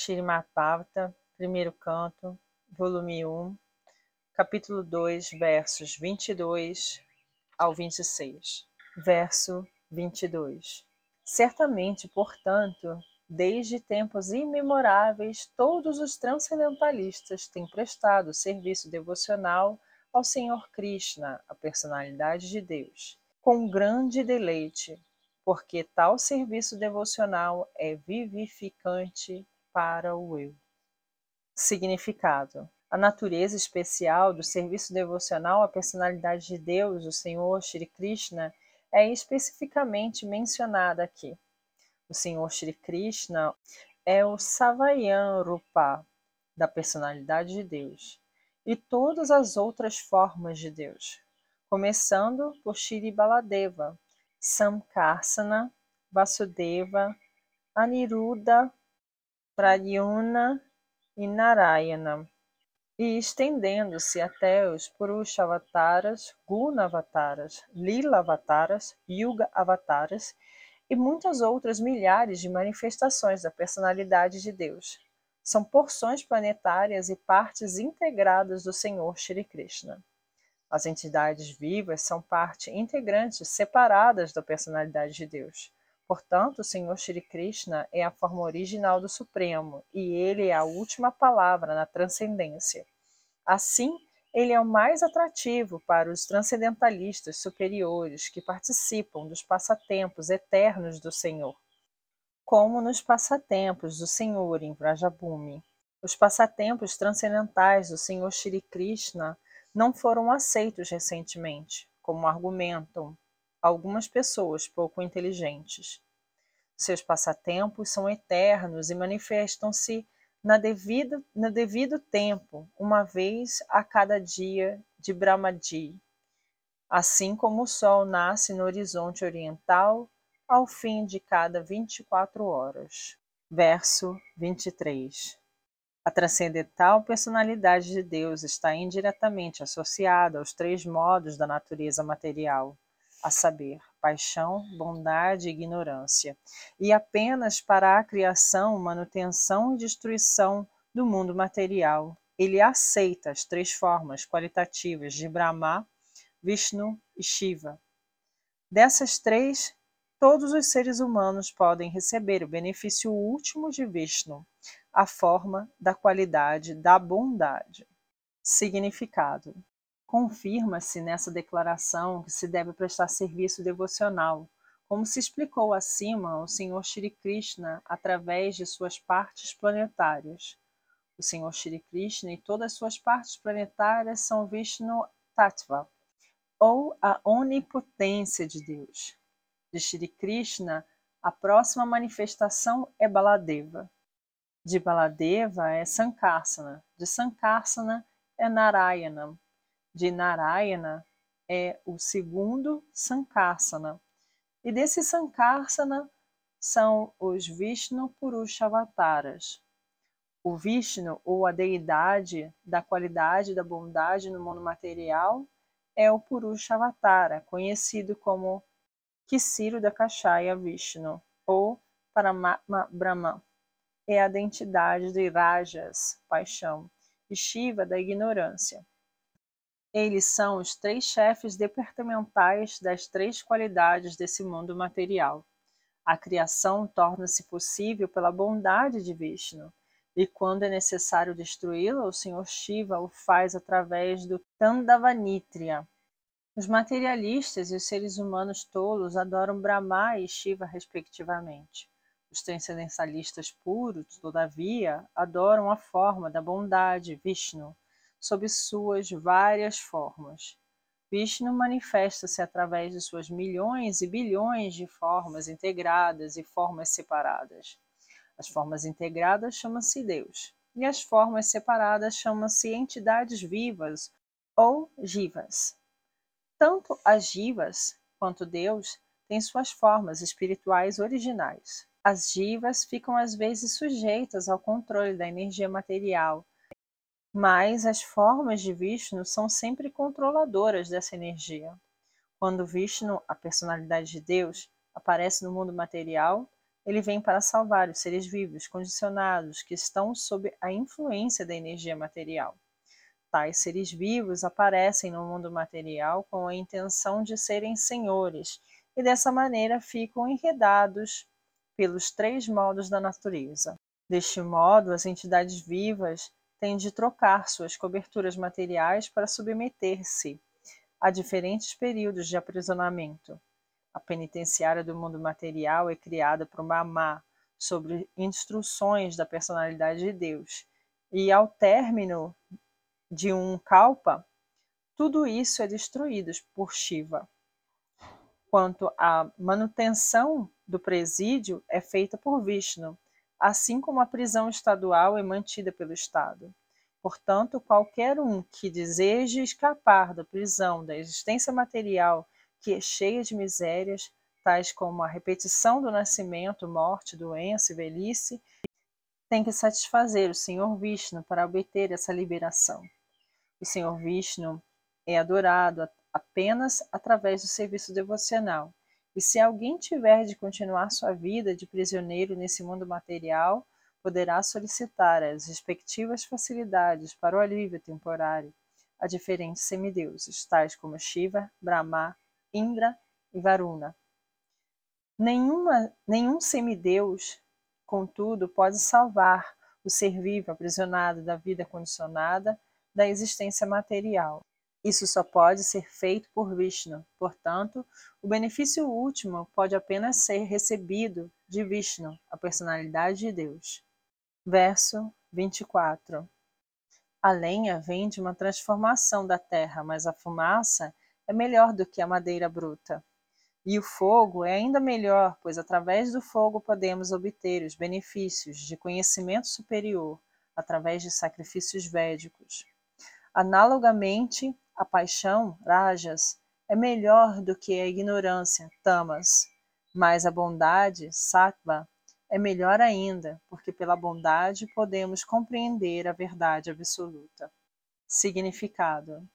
Shrimad Bhavata, primeiro canto, volume 1, capítulo 2, versos 22 ao 26. Verso 22. Certamente, portanto, desde tempos imemoráveis, todos os transcendentalistas têm prestado serviço devocional ao Senhor Krishna, a personalidade de Deus, com grande deleite, porque tal serviço devocional é vivificante para o eu. Significado: a natureza especial do serviço devocional à personalidade de Deus, o Senhor Shri Krishna, é especificamente mencionada aqui. O Senhor Shri Krishna é o Savayan Rupa da personalidade de Deus e todas as outras formas de Deus, começando por Shri Baladeva, Samkarsana, Vasudeva, Aniruddha, Pradyumna e Narayana, e estendendo-se até os Purushavataras, Gunavataras, Lila-avataras, Yuga-avataras e muitas outras milhares de manifestações da personalidade de Deus são porções planetárias e partes integradas do Senhor Shri Krishna. As entidades vivas são parte integrante separadas da personalidade de Deus. Portanto, o Senhor Shri Krishna é a forma original do Supremo e ele é a última palavra na transcendência. Assim, ele é o mais atrativo para os transcendentalistas superiores que participam dos passatempos eternos do Senhor como nos passatempos do Senhor em Vrajabhumi. Os passatempos transcendentais do Senhor Shri Krishna não foram aceitos recentemente, como argumentam algumas pessoas pouco inteligentes. Seus passatempos são eternos e manifestam-se na devida, no devido tempo, uma vez a cada dia de Brahmadi, assim como o sol nasce no horizonte oriental ao fim de cada 24 horas. Verso 23. A transcendental personalidade de Deus está indiretamente associada aos três modos da natureza material, a saber, paixão, bondade e ignorância, e apenas para a criação, manutenção e destruição do mundo material. Ele aceita as três formas qualitativas de Brahma, Vishnu e Shiva. Dessas três, todos os seres humanos podem receber o benefício último de Vishnu, a forma da qualidade da bondade. Significado: Confirma-se nessa declaração que se deve prestar serviço devocional, como se explicou acima o Senhor Shri Krishna através de suas partes planetárias. O Senhor Shri Krishna e todas suas partes planetárias são Vishnu Tattva, ou a onipotência de Deus de Shri Krishna, a próxima manifestação é Baladeva. De Baladeva é Sankarsana, de Sankarsana é Narayana, de Narayana é o segundo Sankarsana. E desse Sankarsana são os Vishnu Purushavataras. O Vishnu, ou a deidade da qualidade da bondade no mundo material, é o Purushavatara, conhecido como Ciro da Kashaya Vishnu, ou Paramatma Brahman, é a identidade de Rajas, paixão, e Shiva, da ignorância. Eles são os três chefes departamentais das três qualidades desse mundo material. A criação torna-se possível pela bondade de Vishnu, e quando é necessário destruí-la, o Senhor Shiva o faz através do Tandavanitria, os materialistas e os seres humanos tolos adoram Brahma e Shiva, respectivamente. Os transcendentalistas puros, todavia, adoram a forma da bondade, Vishnu, sob suas várias formas. Vishnu manifesta-se através de suas milhões e bilhões de formas integradas e formas separadas. As formas integradas chamam-se Deus, e as formas separadas chamam-se entidades vivas ou jivas. Tanto as jivas quanto Deus têm suas formas espirituais originais. As jivas ficam às vezes sujeitas ao controle da energia material, mas as formas de Vishnu são sempre controladoras dessa energia. Quando Vishnu, a personalidade de Deus, aparece no mundo material, ele vem para salvar os seres vivos condicionados que estão sob a influência da energia material. Tais seres vivos aparecem no mundo material com a intenção de serem senhores e dessa maneira ficam enredados pelos três modos da natureza. Deste modo, as entidades vivas têm de trocar suas coberturas materiais para submeter-se a diferentes períodos de aprisionamento. A penitenciária do mundo material é criada por Mamá, sobre instruções da personalidade de Deus, e ao término de um kalpa, tudo isso é destruído por Shiva. Quanto à manutenção do presídio, é feita por Vishnu, assim como a prisão estadual é mantida pelo Estado. Portanto, qualquer um que deseje escapar da prisão da existência material que é cheia de misérias, tais como a repetição do nascimento, morte, doença e velhice, tem que satisfazer o Senhor Vishnu para obter essa liberação. O Senhor Vishnu é adorado apenas através do serviço devocional. E se alguém tiver de continuar sua vida de prisioneiro nesse mundo material, poderá solicitar as respectivas facilidades para o alívio temporário a diferentes semideuses, tais como Shiva, Brahma, Indra e Varuna. Nenhuma, nenhum semideus, contudo, pode salvar o ser vivo aprisionado da vida condicionada da existência material. Isso só pode ser feito por Vishnu. Portanto, o benefício último pode apenas ser recebido de Vishnu, a personalidade de Deus. Verso 24. A lenha vem de uma transformação da terra, mas a fumaça é melhor do que a madeira bruta. E o fogo é ainda melhor, pois através do fogo podemos obter os benefícios de conhecimento superior através de sacrifícios védicos. Analogamente, a paixão, rajas, é melhor do que a ignorância, tamas, mas a bondade, sattva, é melhor ainda, porque pela bondade podemos compreender a verdade absoluta. Significado: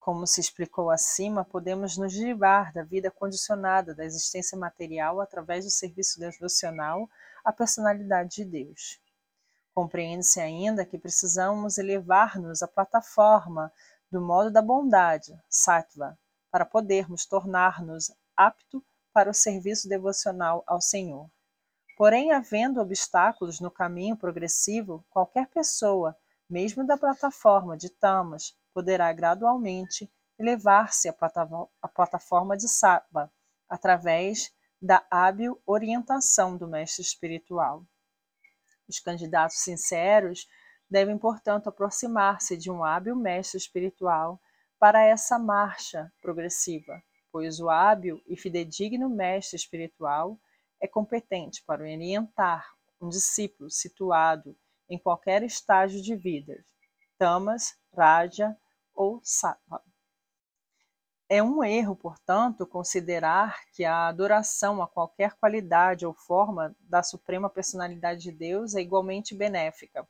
como se explicou acima, podemos nos livrar da vida condicionada da existência material através do serviço devocional à personalidade de Deus. Compreende-se ainda que precisamos elevar-nos à plataforma do modo da bondade, sattva, para podermos tornar-nos apto para o serviço devocional ao Senhor. Porém, havendo obstáculos no caminho progressivo, qualquer pessoa, mesmo da plataforma de tamas, poderá gradualmente elevar-se à plataforma de Sattva, através da hábil orientação do mestre espiritual. Os candidatos sinceros devem, portanto, aproximar-se de um hábil mestre espiritual para essa marcha progressiva, pois o hábil e fidedigno mestre espiritual é competente para orientar um discípulo situado em qualquer estágio de vida, tamas, raja ou sattva. É um erro, portanto, considerar que a adoração a qualquer qualidade ou forma da suprema personalidade de Deus é igualmente benéfica.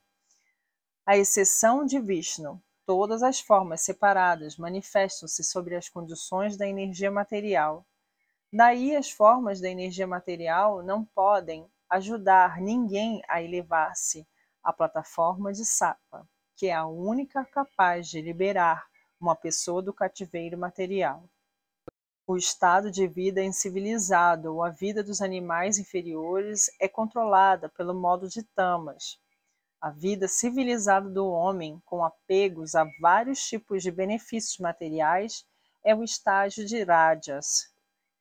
À exceção de Vishnu, todas as formas separadas manifestam-se sobre as condições da energia material. Daí, as formas da energia material não podem ajudar ninguém a elevar-se à plataforma de Sattva, que é a única capaz de liberar uma pessoa do cativeiro material. O estado de vida incivilizado ou a vida dos animais inferiores é controlada pelo modo de tamas. A vida civilizada do homem, com apegos a vários tipos de benefícios materiais, é o estágio de Rajas.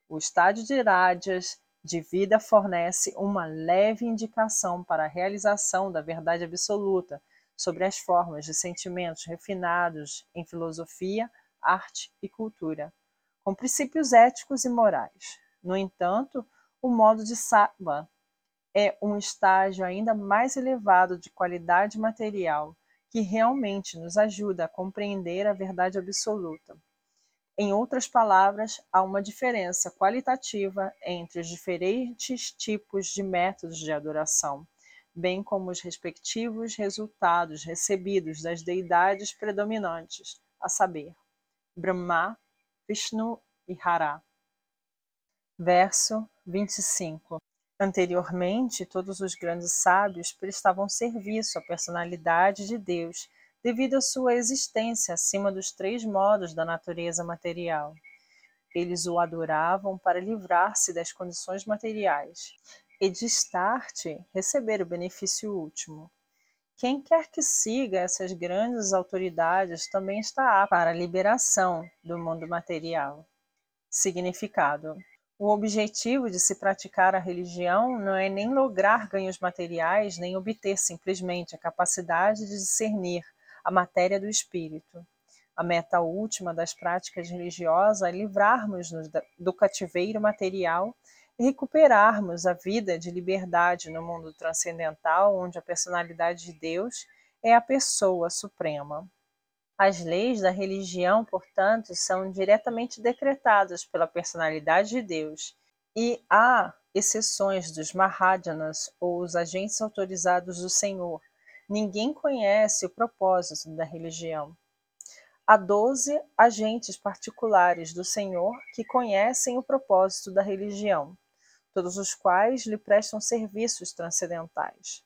O estágio de Rajas de vida fornece uma leve indicação para a realização da verdade absoluta sobre as formas de sentimentos refinados em filosofia, arte e cultura, com princípios éticos e morais. No entanto, o modo de sattva é um estágio ainda mais elevado de qualidade material que realmente nos ajuda a compreender a verdade absoluta. Em outras palavras, há uma diferença qualitativa entre os diferentes tipos de métodos de adoração bem como os respectivos resultados recebidos das deidades predominantes, a saber, Brahma, Vishnu e Hara. Verso 25. Anteriormente, todos os grandes sábios prestavam serviço à personalidade de Deus devido à sua existência acima dos três modos da natureza material. Eles o adoravam para livrar-se das condições materiais e de start receber o benefício último. Quem quer que siga essas grandes autoridades também está apto para a liberação do mundo material. Significado: O objetivo de se praticar a religião não é nem lograr ganhos materiais, nem obter simplesmente a capacidade de discernir a matéria do espírito. A meta última das práticas religiosas é livrarmos-nos do cativeiro material e recuperarmos a vida de liberdade no mundo transcendental, onde a personalidade de Deus é a pessoa suprema. As leis da religião, portanto, são diretamente decretadas pela personalidade de Deus, e há exceções dos Mahadjanas ou os agentes autorizados do Senhor, Ninguém conhece o propósito da religião. Há doze agentes particulares do Senhor que conhecem o propósito da religião, todos os quais lhe prestam serviços transcendentais.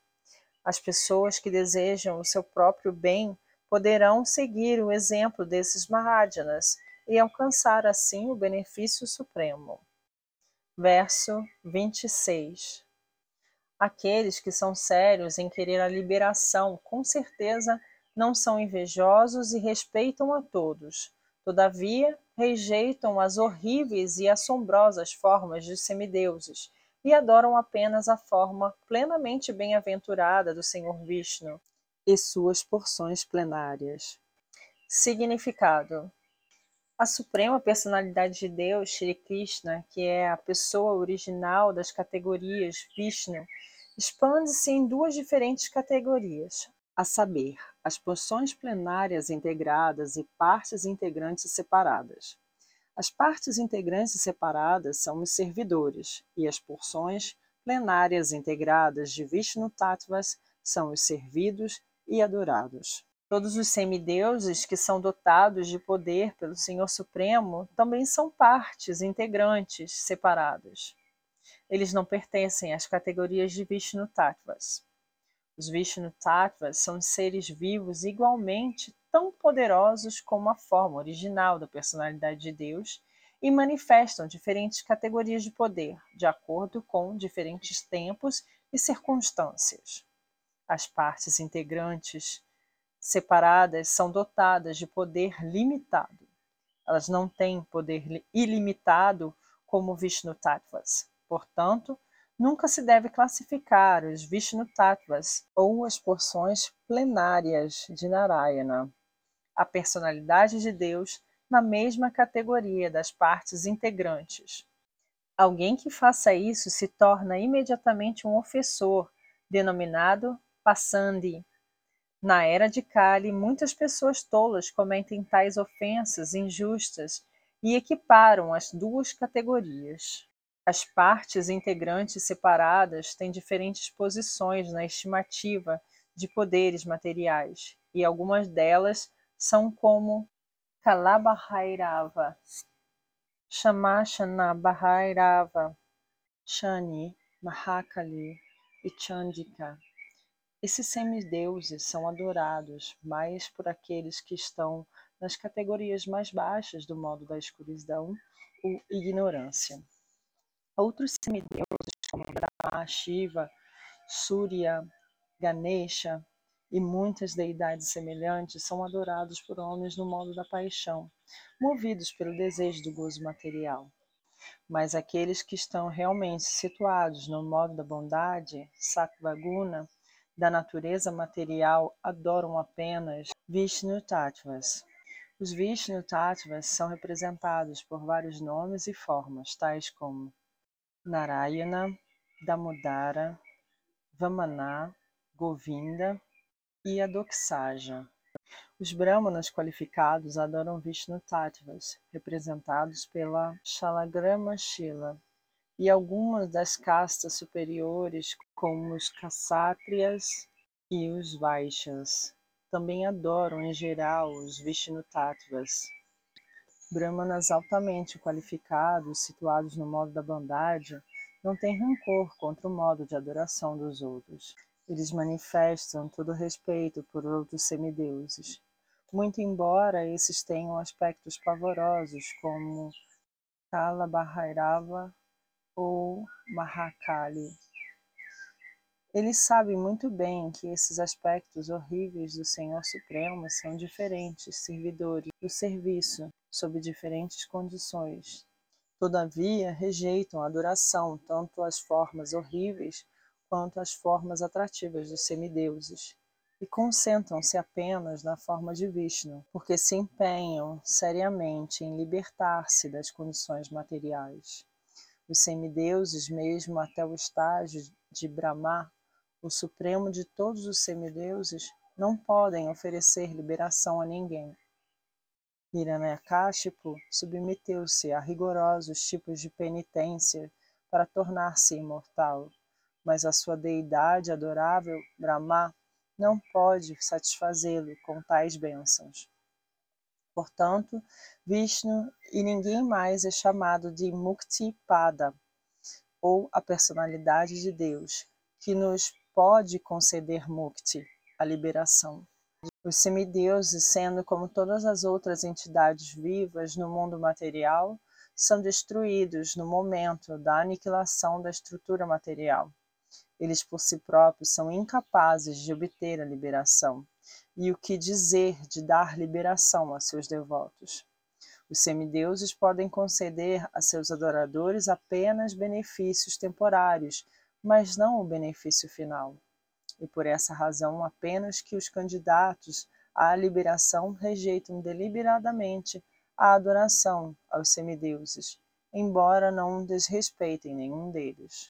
As pessoas que desejam o seu próprio bem poderão seguir o exemplo desses Mahadjanas e alcançar assim o benefício supremo. Verso 26 Aqueles que são sérios em querer a liberação, com certeza, não são invejosos e respeitam a todos. Todavia, rejeitam as horríveis e assombrosas formas de semideuses e adoram apenas a forma plenamente bem-aventurada do Senhor Vishnu e suas porções plenárias. Significado: a suprema personalidade de Deus, Shri Krishna, que é a pessoa original das categorias Vishnu, expande-se em duas diferentes categorias, a saber, as porções plenárias integradas e partes integrantes separadas. As partes integrantes separadas são os servidores e as porções plenárias integradas de Vishnu Tattvas são os servidos e adorados. Todos os semideuses que são dotados de poder pelo Senhor Supremo também são partes integrantes separadas. Eles não pertencem às categorias de Vishnu Tattvas. Os Vishnu Tattvas são seres vivos igualmente tão poderosos como a forma original da personalidade de Deus e manifestam diferentes categorias de poder, de acordo com diferentes tempos e circunstâncias. As partes integrantes separadas são dotadas de poder limitado. Elas não têm poder ilimitado como Vishnu Tattvas. Portanto, nunca se deve classificar os Vishnu Tattvas ou as porções plenárias de Narayana, a personalidade de Deus, na mesma categoria das partes integrantes. Alguém que faça isso se torna imediatamente um ofensor, denominado Passandi, na era de Kali, muitas pessoas tolas cometem tais ofensas injustas e equiparam as duas categorias. As partes integrantes separadas têm diferentes posições na estimativa de poderes materiais, e algumas delas são como Kalabhairava, Shamashana Bhairava, Shani, Mahakali e Chandika. Esses semideuses são adorados mais por aqueles que estão nas categorias mais baixas do modo da escuridão ou ignorância. Outros semideuses, como Brahma, Shiva, Surya, Ganesha e muitas deidades semelhantes, são adorados por homens no modo da paixão, movidos pelo desejo do gozo material. Mas aqueles que estão realmente situados no modo da bondade, Satvaguna, da natureza material adoram apenas Vishnu Tattvas. Os Vishnu Tattvas são representados por vários nomes e formas, tais como Narayana, Damodara, Vamana, Govinda e Adoksaja. Os Brahmanas qualificados adoram Vishnu Tattvas, representados pela Shalagrama Shila, e algumas das castas superiores, como os Kshatriyas e os Vaishyas, também adoram em geral os Vishnu-tattvas. Brahmanas altamente qualificados, situados no modo da bondade, não têm rancor contra o modo de adoração dos outros. Eles manifestam todo respeito por outros semideuses, muito embora esses tenham aspectos pavorosos como Kala Bhairava ou Mahakali. Eles sabem muito bem que esses aspectos horríveis do Senhor Supremo são diferentes servidores do serviço, sob diferentes condições. Todavia, rejeitam a adoração, tanto as formas horríveis quanto as formas atrativas dos semideuses, e concentram-se apenas na forma de Vishnu, porque se empenham seriamente em libertar-se das condições materiais. Os semideuses, mesmo até o estágio de Brahma, o supremo de todos os semideuses, não podem oferecer liberação a ninguém. Hiranyakashipu submeteu-se a rigorosos tipos de penitência para tornar-se imortal, mas a sua deidade adorável, Brahma, não pode satisfazê-lo com tais bênçãos. Portanto, Vishnu e ninguém mais é chamado de Mukti Pada, ou a personalidade de Deus, que nos pode conceder Mukti, a liberação. Os semideuses, sendo como todas as outras entidades vivas no mundo material, são destruídos no momento da aniquilação da estrutura material. Eles por si próprios são incapazes de obter a liberação. E o que dizer de dar liberação a seus devotos? Os semideuses podem conceder a seus adoradores apenas benefícios temporários, mas não o benefício final e por essa razão apenas que os candidatos à liberação rejeitam deliberadamente a adoração aos semideuses, embora não desrespeitem nenhum deles.